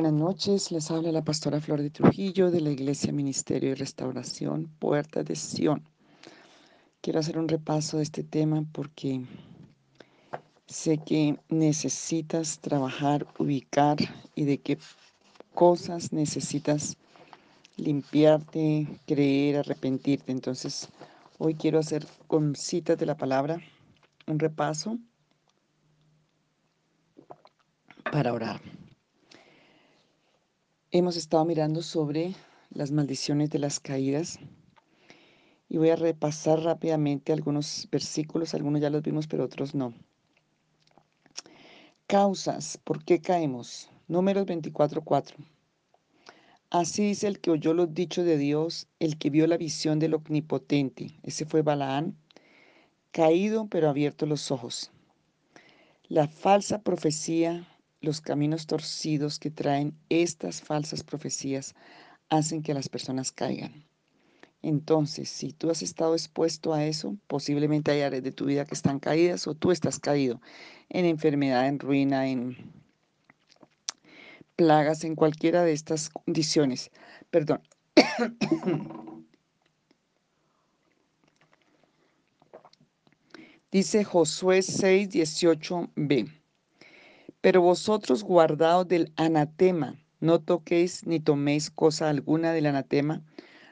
Buenas noches, les habla la pastora Flor de Trujillo de la Iglesia Ministerio y Restauración Puerta de Sion. Quiero hacer un repaso de este tema porque sé que necesitas trabajar, ubicar y de qué cosas necesitas limpiarte, creer, arrepentirte. Entonces, hoy quiero hacer con citas de la palabra un repaso para orar. Hemos estado mirando sobre las maldiciones de las caídas y voy a repasar rápidamente algunos versículos, algunos ya los vimos, pero otros no. Causas, ¿por qué caemos? Números 24:4. Así dice el que oyó los dichos de Dios, el que vio la visión del omnipotente. Ese fue Balaán, caído pero abierto los ojos. La falsa profecía los caminos torcidos que traen estas falsas profecías hacen que las personas caigan. Entonces, si tú has estado expuesto a eso, posiblemente hay áreas de tu vida que están caídas o tú estás caído en enfermedad, en ruina, en plagas, en cualquiera de estas condiciones. Perdón. Dice Josué 6, 18b. Pero vosotros guardaos del anatema, no toquéis ni toméis cosa alguna del anatema,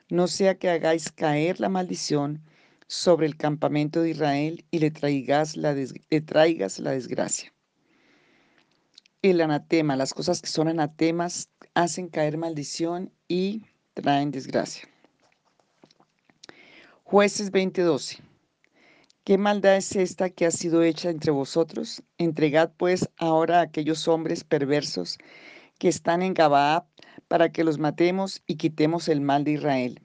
no sea que hagáis caer la maldición sobre el campamento de Israel y le traigas la, le traigas la desgracia. El anatema, las cosas que son anatemas, hacen caer maldición y traen desgracia. Jueces 20:12. ¿Qué maldad es esta que ha sido hecha entre vosotros? Entregad pues ahora a aquellos hombres perversos que están en Gabaab para que los matemos y quitemos el mal de Israel.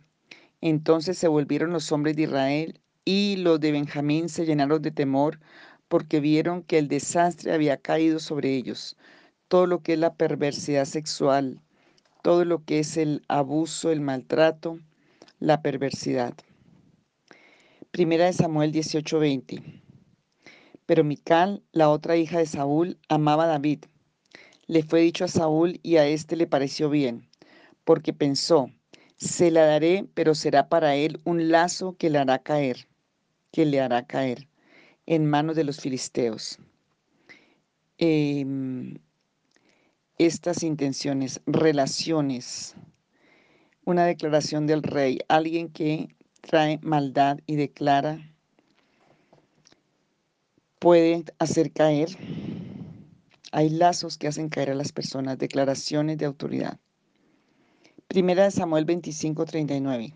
Entonces se volvieron los hombres de Israel y los de Benjamín se llenaron de temor porque vieron que el desastre había caído sobre ellos. Todo lo que es la perversidad sexual, todo lo que es el abuso, el maltrato, la perversidad. Primera de Samuel 18:20. Pero Mical, la otra hija de Saúl, amaba a David. Le fue dicho a Saúl y a éste le pareció bien, porque pensó, se la daré, pero será para él un lazo que le hará caer, que le hará caer en manos de los filisteos. Em, estas intenciones, relaciones, una declaración del rey, alguien que trae maldad y declara, puede hacer caer. Hay lazos que hacen caer a las personas, declaraciones de autoridad. Primera de Samuel 25, 39.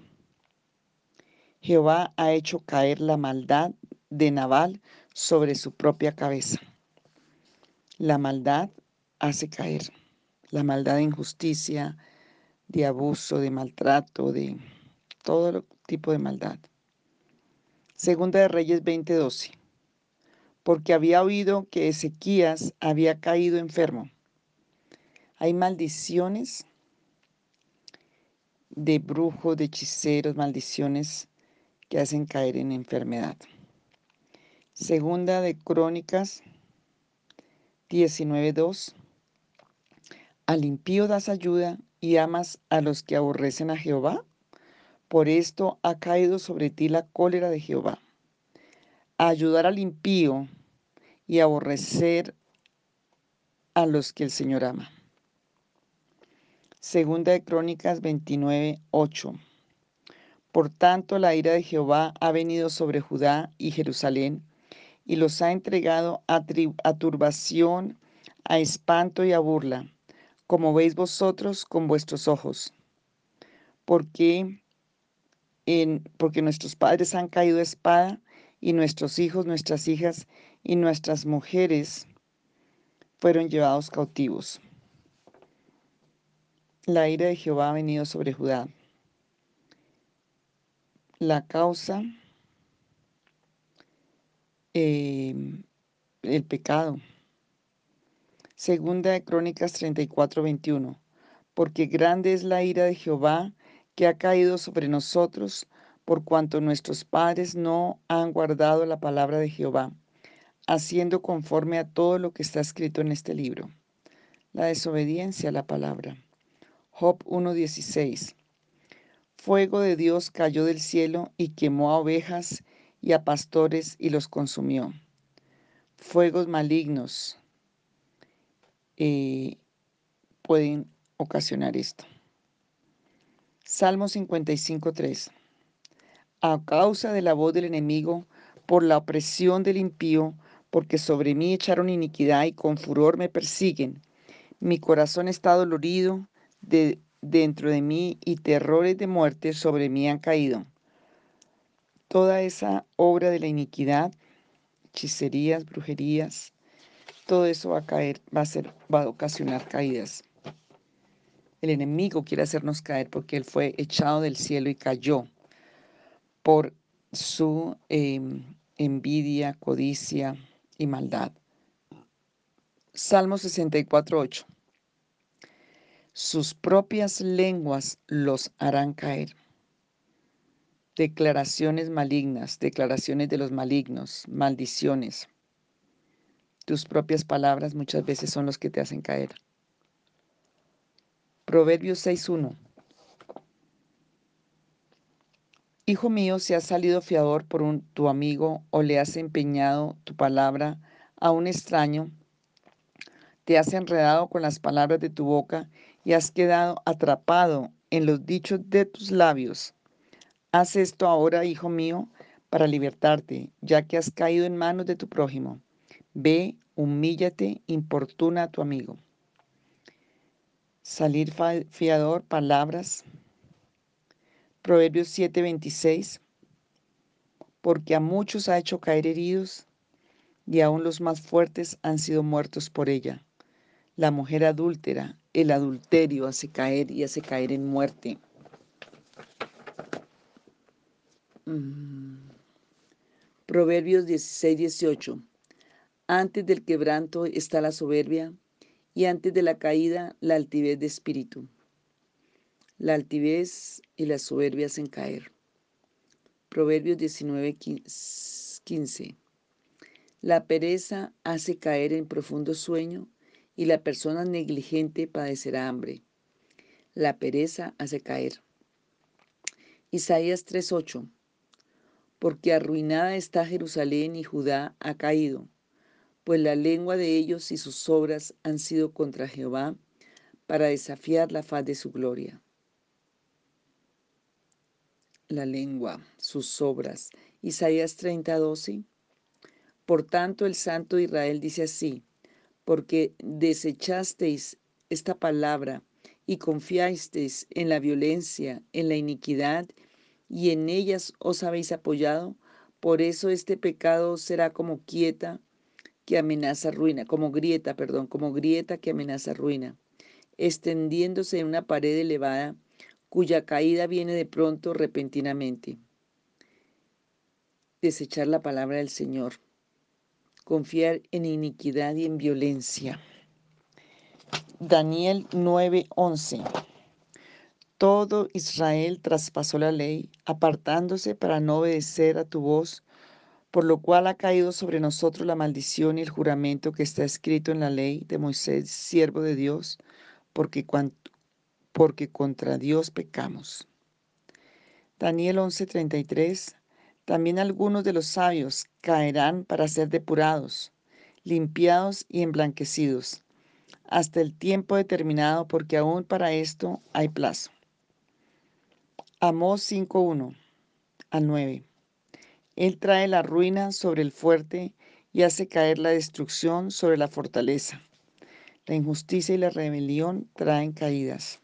Jehová ha hecho caer la maldad de Nabal sobre su propia cabeza. La maldad hace caer. La maldad de injusticia, de abuso, de maltrato, de todo tipo de maldad. Segunda de Reyes 20:12. Porque había oído que Ezequías había caído enfermo. Hay maldiciones de brujos, de hechiceros, maldiciones que hacen caer en enfermedad. Segunda de Crónicas 19:2. Al impío das ayuda y amas a los que aborrecen a Jehová. Por esto ha caído sobre ti la cólera de Jehová. A ayudar al impío y aborrecer a los que el Señor ama. Segunda de Crónicas 29, 8. Por tanto, la ira de Jehová ha venido sobre Judá y Jerusalén y los ha entregado a, a turbación, a espanto y a burla, como veis vosotros con vuestros ojos. Porque porque nuestros padres han caído a espada y nuestros hijos, nuestras hijas y nuestras mujeres fueron llevados cautivos. La ira de Jehová ha venido sobre Judá. La causa, em, el pecado. Segunda de Crónicas 34, 21. Porque grande es la ira de Jehová que ha caído sobre nosotros por cuanto nuestros padres no han guardado la palabra de Jehová, haciendo conforme a todo lo que está escrito en este libro. la desobediencia a la palabra. Job 1.16. Fuego de Dios cayó del cielo y quemó a ovejas y a pastores y los consumió. Fuegos malignos eh, pueden ocasionar esto. Salmo 55.3. A causa de la voz del enemigo, por la opresión del impío, porque sobre mí echaron iniquidad y con furor me persiguen. Mi corazón está dolorido de, dentro de mí y terrores de muerte sobre mí han caído. Toda esa obra de la iniquidad, hechicerías, brujerías, todo eso va a caer, va a ser, va a ocasionar caídas. El enemigo quiere hacernos caer porque él fue echado del cielo y cayó por su em, envidia, codicia y maldad. Salmo 64, 8 sus propias lenguas los harán caer. Declaraciones malignas, declaraciones de los malignos, maldiciones. Tus propias palabras muchas veces son los que te hacen caer. Proverbios 6.1. Hijo mío, si has salido fiador por un, tu amigo o le has empeñado tu palabra a un extraño, te has enredado con las palabras de tu boca y has quedado atrapado en los dichos de tus labios. Haz esto ahora, hijo mío, para libertarte, ya que has caído en manos de tu prójimo. Ve, humíllate, importuna a tu amigo. Salir fiador, palabras. Proverbios 7:26. Porque a muchos ha hecho caer heridos, y aún los más fuertes han sido muertos por ella. La mujer adúltera el adulterio hace caer y hace caer en muerte. Mm. Proverbios 16, 18. Antes del quebranto está la soberbia y antes de la caída la altivez de espíritu. La altivez y la soberbia hacen caer. Proverbios 19, 15. La pereza hace caer en profundo sueño y la persona negligente padecerá hambre. La pereza hace caer. Isaías 3:8 Porque arruinada está Jerusalén y Judá ha caído, pues la lengua de ellos y sus obras han sido contra Jehová para desafiar la faz de su gloria. La lengua, sus obras. Isaías 30:12 Por tanto el Santo Israel dice así, porque desechasteis esta palabra y confiasteis en la violencia, en la iniquidad, y en ellas os habéis apoyado, por eso este pecado será como quieta que amenaza ruina, como grieta, perdón, como grieta que amenaza ruina, extendiéndose en una pared elevada, cuya caída viene de pronto repentinamente. Desechar la palabra del Señor confiar en iniquidad y en violencia. Daniel 9:11 Todo Israel traspasó la ley, apartándose para no obedecer a tu voz, por lo cual ha caído sobre nosotros la maldición y el juramento que está escrito en la ley de Moisés, siervo de Dios, porque, porque contra Dios pecamos. Daniel 11:33 también algunos de los sabios caerán para ser depurados, limpiados y emblanquecidos, hasta el tiempo determinado, porque aún para esto hay plazo. Amós 5.1 al 9. Él trae la ruina sobre el fuerte y hace caer la destrucción sobre la fortaleza. La injusticia y la rebelión traen caídas.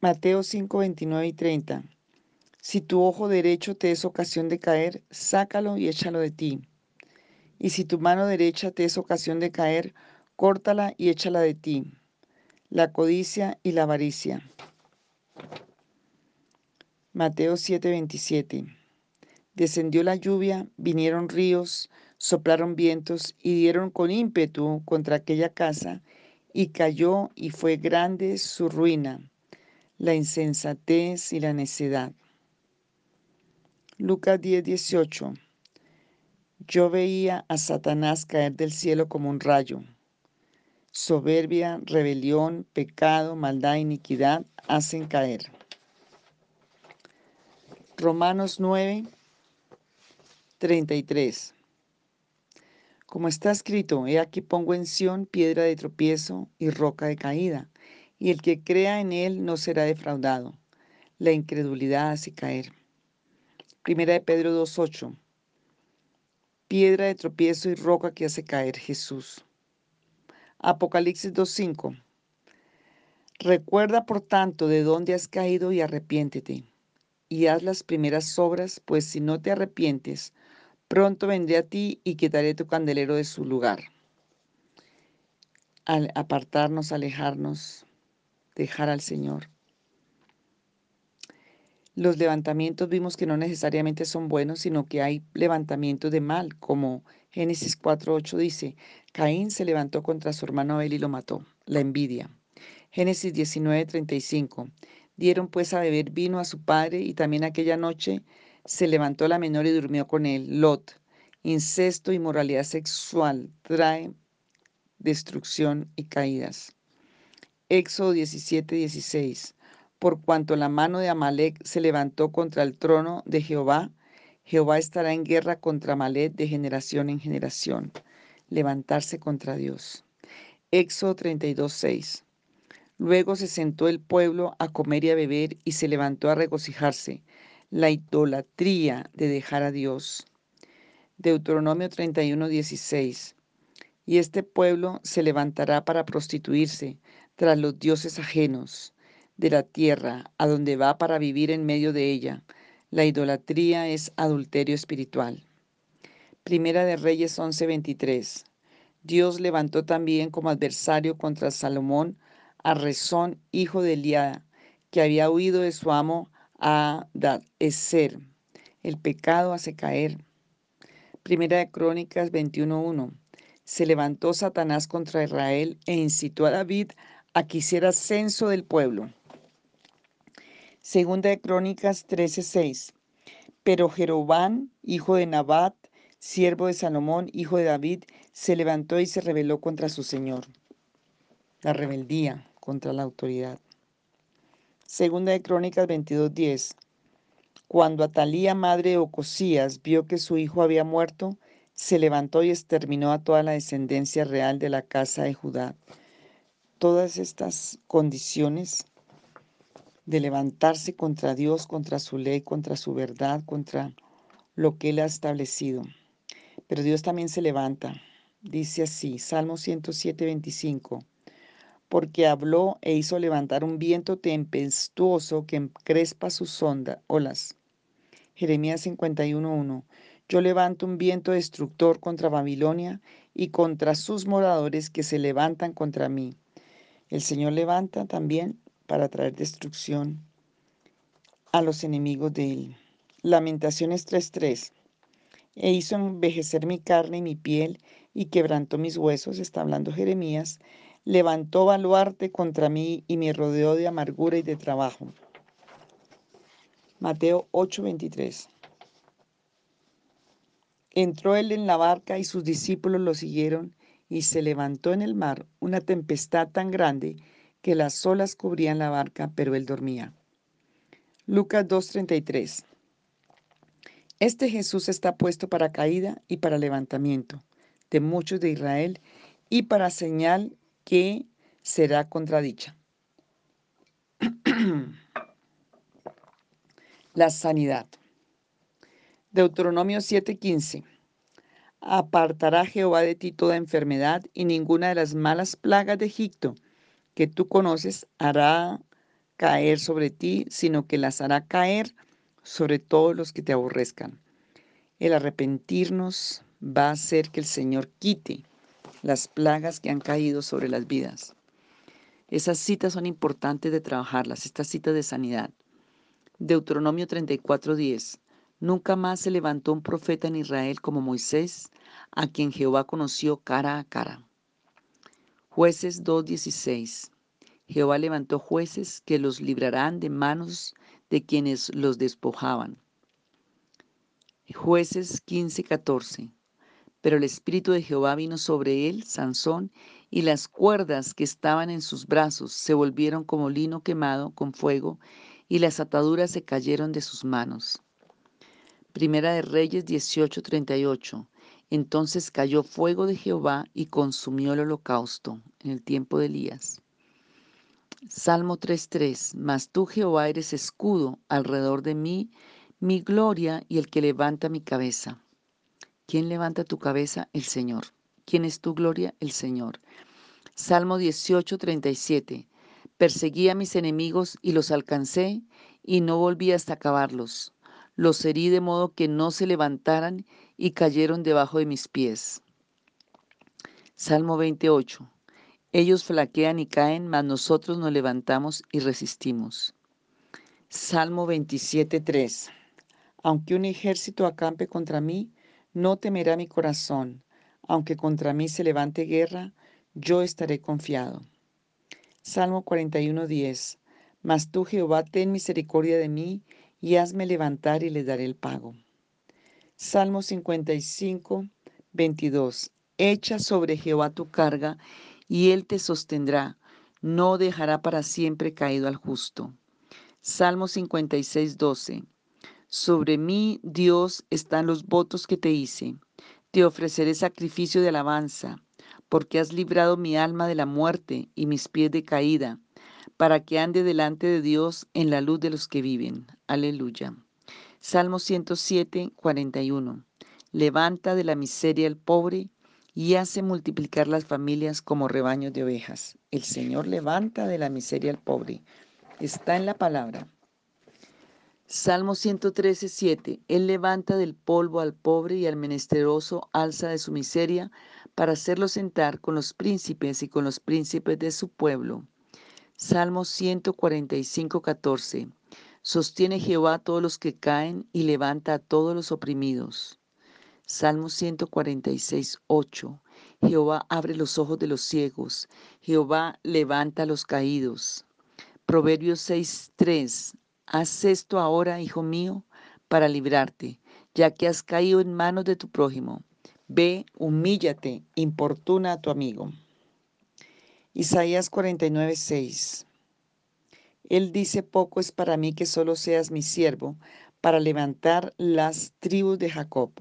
Mateo 5, 29 y 30. Si tu ojo derecho te es ocasión de caer, sácalo y échalo de ti. Y si tu mano derecha te es ocasión de caer, córtala y échala de ti. La codicia y la avaricia. Mateo 7:27. Descendió la lluvia, vinieron ríos, soplaron vientos y dieron con ímpetu contra aquella casa, y cayó y fue grande su ruina, la insensatez y la necedad. Lucas 10, 18. Yo veía a Satanás caer del cielo como un rayo. Soberbia, rebelión, pecado, maldad, iniquidad hacen caer. Romanos 9, 33. Como está escrito, he aquí pongo en Sión piedra de tropiezo y roca de caída, y el que crea en él no será defraudado. La incredulidad hace caer. Primera de Pedro 2.8. Piedra de tropiezo y roca que hace caer Jesús. Apocalipsis 2.5. Recuerda por tanto de dónde has caído y arrepiéntete, y haz las primeras obras, pues si no te arrepientes, Pronto vendré a ti y quitaré tu candelero de su lugar. Al apartarnos, alejarnos, dejar al Señor. Los levantamientos vimos que no necesariamente son buenos, sino que hay levantamientos de mal, como Génesis 4.8 dice, Caín se levantó contra su hermano Abel y lo mató, la envidia. Génesis 19.35, dieron pues a beber vino a su padre y también aquella noche se levantó la menor y durmió con él. Lot, incesto y moralidad sexual trae destrucción y caídas. Éxodo 17, 16. Por cuanto la mano de Amalek se levantó contra el trono de Jehová, Jehová estará en guerra contra Amalek de generación en generación. Levantarse contra Dios. Éxodo 32, 6. Luego se sentó el pueblo a comer y a beber y se levantó a regocijarse la idolatría de dejar a Dios. Deuteronomio 31, 16. Y este pueblo se levantará para prostituirse tras los dioses ajenos de la tierra, a donde va para vivir en medio de ella. La idolatría es adulterio espiritual. Primera de Reyes 11:23. Dios levantó también como adversario contra Salomón a Rezón, hijo de Eliada, que había huido de su amo a ser. El pecado hace caer. Primera de Crónicas 21.1. Se levantó Satanás contra Israel e incitó a David a que hiciera censo del pueblo. Segunda de Crónicas 13.6. Pero Jerobán, hijo de Nabat, siervo de Salomón, hijo de David, se levantó y se rebeló contra su señor. La rebeldía contra la autoridad. Segunda de Crónicas 22:10. Cuando Atalía, madre de Ocosías, vio que su hijo había muerto, se levantó y exterminó a toda la descendencia real de la casa de Judá. Todas estas condiciones de levantarse contra Dios, contra su ley, contra su verdad, contra lo que Él ha establecido. Pero Dios también se levanta. Dice así, Salmo 107, 25 porque habló e hizo levantar un viento tempestuoso que encrespa sus ondas, olas. Jeremías 51.1 Yo levanto un viento destructor contra Babilonia y contra sus moradores que se levantan contra mí. El Señor levanta también para traer destrucción a los enemigos de él. Lamentaciones 3.3 E hizo envejecer mi carne y mi piel y quebrantó mis huesos, está hablando Jeremías, levantó baluarte contra mí y me rodeó de amargura y de trabajo. Mateo 8:23. Entró él en la barca y sus discípulos lo siguieron y se levantó en el mar una tempestad tan grande que las olas cubrían la barca, pero él dormía. Lucas 2:33. Este Jesús está puesto para caída y para levantamiento de muchos de Israel y para señal que será contradicha. La sanidad. Deuteronomio 7:15. Apartará Jehová de ti toda enfermedad y ninguna de las malas plagas de Egipto que tú conoces hará caer sobre ti, sino que las hará caer sobre todos los que te aborrezcan. El arrepentirnos va a hacer que el Señor quite las plagas que han caído sobre las vidas. Esas citas son importantes de trabajarlas, estas citas de sanidad. Deuteronomio 34:10. Nunca más se levantó un profeta en Israel como Moisés, a quien Jehová conoció cara a cara. Jueces 2:16. Jehová levantó jueces que los librarán de manos de quienes los despojaban. Jueces 15:14. Pero el Espíritu de Jehová vino sobre él, Sansón, y las cuerdas que estaban en sus brazos se volvieron como lino quemado con fuego, y las ataduras se cayeron de sus manos. Primera de Reyes 18:38. Entonces cayó fuego de Jehová y consumió el holocausto en el tiempo de Elías. Salmo 3:3. Mas tú, Jehová, eres escudo alrededor de mí, mi gloria y el que levanta mi cabeza. ¿Quién levanta tu cabeza? El Señor. ¿Quién es tu gloria? El Señor. Salmo 18:37. Perseguí a mis enemigos y los alcancé y no volví hasta acabarlos. Los herí de modo que no se levantaran y cayeron debajo de mis pies. Salmo 28. Ellos flaquean y caen, mas nosotros nos levantamos y resistimos. Salmo 27.3. Aunque un ejército acampe contra mí, no temerá mi corazón. Aunque contra mí se levante guerra, yo estaré confiado. Salmo 41.10. Mas tú, Jehová, ten misericordia de mí y hazme levantar y le daré el pago. Salmo 55, 22. Echa sobre Jehová tu carga y él te sostendrá, no dejará para siempre caído al justo. Salmo 56, 12. Sobre mí, Dios, están los votos que te hice. Te ofreceré sacrificio de alabanza, porque has librado mi alma de la muerte y mis pies de caída, para que ande delante de Dios en la luz de los que viven. Aleluya. Salmo 107, 41. Levanta de la miseria el pobre y hace multiplicar las familias como rebaños de ovejas. El Señor levanta de la miseria al pobre. Está en la palabra. Salmo 113, 7. Él levanta del polvo al pobre y al menesteroso alza de su miseria para hacerlo sentar con los príncipes y con los príncipes de su pueblo. Salmo 145, 14. Sostiene Jehová a todos los que caen y levanta a todos los oprimidos. Salmo 146, 8. Jehová abre los ojos de los ciegos. Jehová levanta a los caídos. Proverbios 6, 3. Haz esto ahora, hijo mío, para librarte, ya que has caído en manos de tu prójimo. Ve, humíllate, importuna a tu amigo. Isaías 49, 6. Él dice, poco es para mí que solo seas mi siervo, para levantar las tribus de Jacob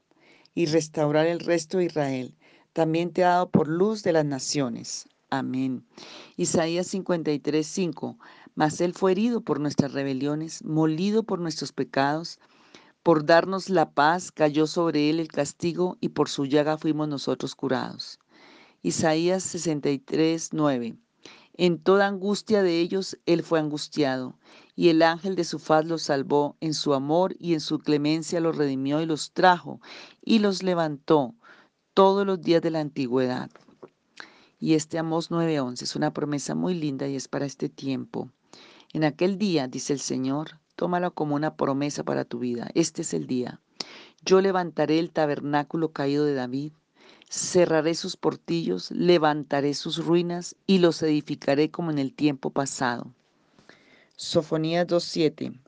y restaurar el resto de Israel. También te ha dado por luz de las naciones. Amén. Isaías 53, 5. Mas Él fue herido por nuestras rebeliones, molido por nuestros pecados. Por darnos la paz cayó sobre Él el castigo y por su llaga fuimos nosotros curados. Isaías 63, 9. En toda angustia de ellos Él fue angustiado, y el ángel de su faz los salvó, en su amor y en su clemencia los redimió y los trajo, y los levantó todos los días de la antigüedad. Y este Amós 9:11 es una promesa muy linda y es para este tiempo. En aquel día, dice el Señor, tómalo como una promesa para tu vida. Este es el día. Yo levantaré el tabernáculo caído de David cerraré sus portillos, levantaré sus ruinas y los edificaré como en el tiempo pasado. Sofonías 2.7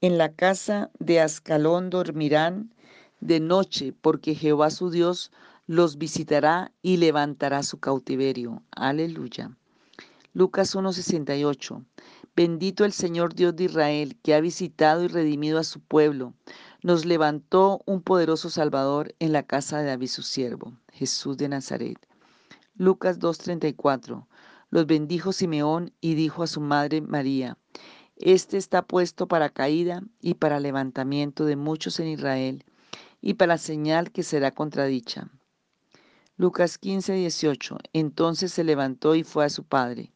En la casa de Ascalón dormirán de noche, porque Jehová su Dios los visitará y levantará su cautiverio. Aleluya. Lucas 1.68 Bendito el Señor Dios de Israel, que ha visitado y redimido a su pueblo nos levantó un poderoso Salvador en la casa de David su siervo, Jesús de Nazaret. Lucas 2.34. Los bendijo Simeón y dijo a su madre María, Este está puesto para caída y para levantamiento de muchos en Israel, y para señal que será contradicha. Lucas 15.18. Entonces se levantó y fue a su padre.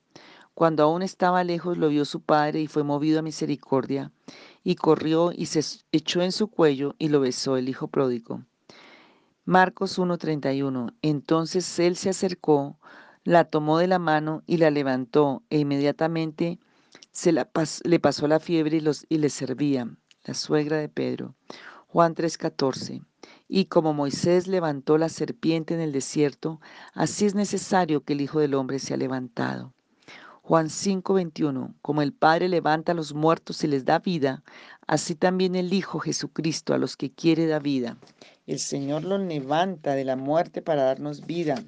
Cuando aún estaba lejos lo vio su padre y fue movido a misericordia, y corrió y se echó en su cuello y lo besó el hijo pródigo. Marcos 1:31. Entonces él se acercó, la tomó de la mano y la levantó, e inmediatamente se le pasó la fiebre y, los, y le servía, la suegra de Pedro. Juan 3:14. Y como Moisés levantó la serpiente en el desierto, así es necesario que el Hijo del Hombre sea levantado. Juan 5:21, como el Padre levanta a los muertos y les da vida, así también el Hijo Jesucristo a los que quiere da vida. El Señor los levanta de la muerte para darnos vida.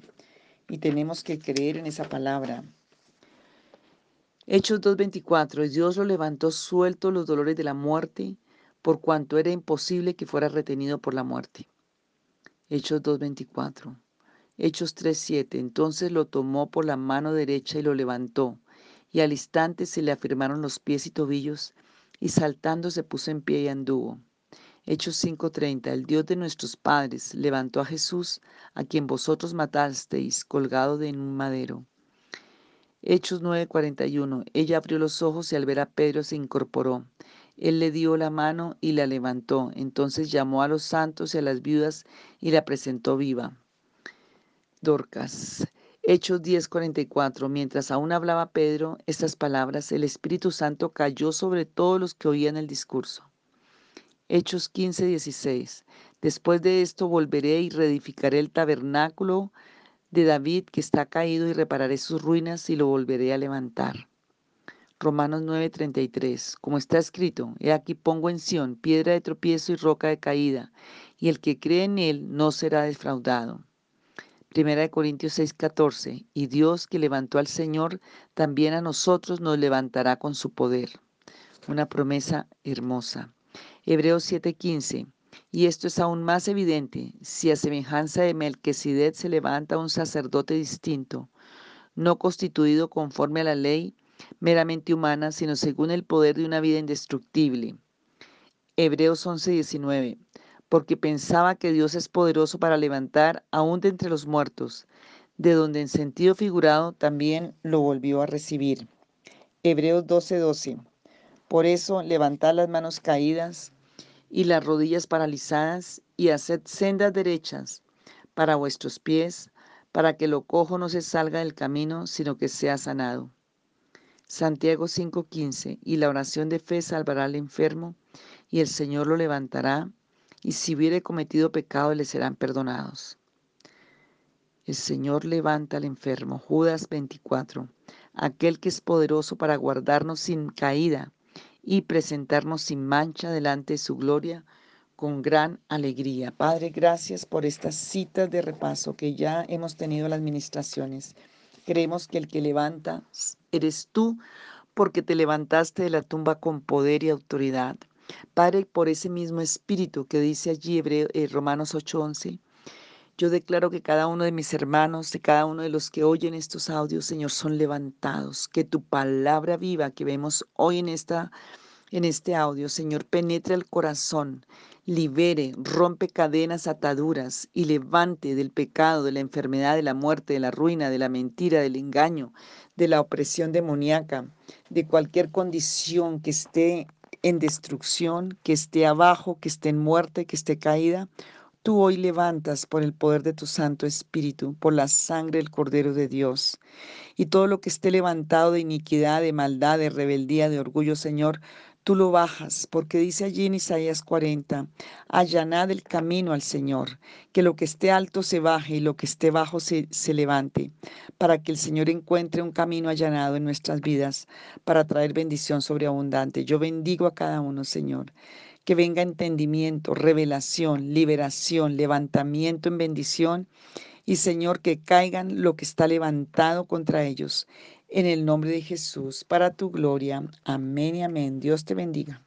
y tenemos que creer en esa palabra. Hechos 2.24. Dios lo levantó suelto los dolores de la muerte, por cuanto era imposible que fuera retenido por la muerte. Hechos 2.24. Hechos 3.7. Entonces lo tomó por la mano derecha y lo levantó, y al instante se le afirmaron los pies y tobillos, y saltando se puso en pie y anduvo. Hechos 5:30 El Dios de nuestros padres levantó a Jesús, a quien vosotros matasteis, colgado de un madero. Hechos 9:41 Ella abrió los ojos y al ver a Pedro se incorporó. Él le dio la mano y la levantó. Entonces llamó a los santos y a las viudas y la presentó viva. Dorcas. Hechos 10:44 Mientras aún hablaba Pedro estas palabras, el Espíritu Santo cayó sobre todos los que oían el discurso. Hechos 15, 16. Después de esto volveré y reedificaré el tabernáculo de David que está caído y repararé sus ruinas y lo volveré a levantar. Romanos 9:33. Como está escrito, he aquí pongo en Sión piedra de tropiezo y roca de caída, y el que cree en él no será defraudado. Primera de Corintios 6:14. Y Dios que levantó al Señor, también a nosotros nos levantará con su poder. Una promesa hermosa. Hebreos 7:15. Y esto es aún más evidente si a semejanza de Melquisedec se levanta un sacerdote distinto, no constituido conforme a la ley meramente humana, sino según el poder de una vida indestructible. Hebreos 11:19. Porque pensaba que Dios es poderoso para levantar aún de entre los muertos, de donde en sentido figurado también lo volvió a recibir. Hebreos 12:12. Por eso levantad las manos caídas y las rodillas paralizadas y haced sendas derechas para vuestros pies, para que lo cojo no se salga del camino, sino que sea sanado. Santiago 5:15, y la oración de fe salvará al enfermo, y el Señor lo levantará, y si hubiere cometido pecado le serán perdonados. El Señor levanta al enfermo. Judas 24, aquel que es poderoso para guardarnos sin caída y presentarnos sin mancha delante de su gloria con gran alegría. Padre, gracias por estas citas de repaso que ya hemos tenido en las administraciones. Creemos que el que levanta eres tú porque te levantaste de la tumba con poder y autoridad. Padre, por ese mismo espíritu que dice allí Hebreo, eh, Romanos 8:11, yo declaro que cada uno de mis hermanos, de cada uno de los que oyen estos audios, Señor, son levantados. Que tu palabra viva que vemos hoy en, esta, en este audio, Señor, penetre el corazón, libere, rompe cadenas, ataduras y levante del pecado, de la enfermedad, de la muerte, de la ruina, de la mentira, del engaño, de la opresión demoníaca, de cualquier condición que esté en destrucción, que esté abajo, que esté en muerte, que esté caída tú hoy levantas por el poder de tu Santo Espíritu, por la sangre del Cordero de Dios. Y todo lo que esté levantado de iniquidad, de maldad, de rebeldía, de orgullo, Señor, tú lo bajas, porque dice allí en Isaías 40, allanad el camino al Señor, que lo que esté alto se baje y lo que esté bajo se, se levante, para que el Señor encuentre un camino allanado en nuestras vidas, para traer bendición sobreabundante. Yo bendigo a cada uno, Señor que venga entendimiento, revelación, liberación, levantamiento en bendición y Señor, que caigan lo que está levantado contra ellos. En el nombre de Jesús, para tu gloria. Amén y amén. Dios te bendiga.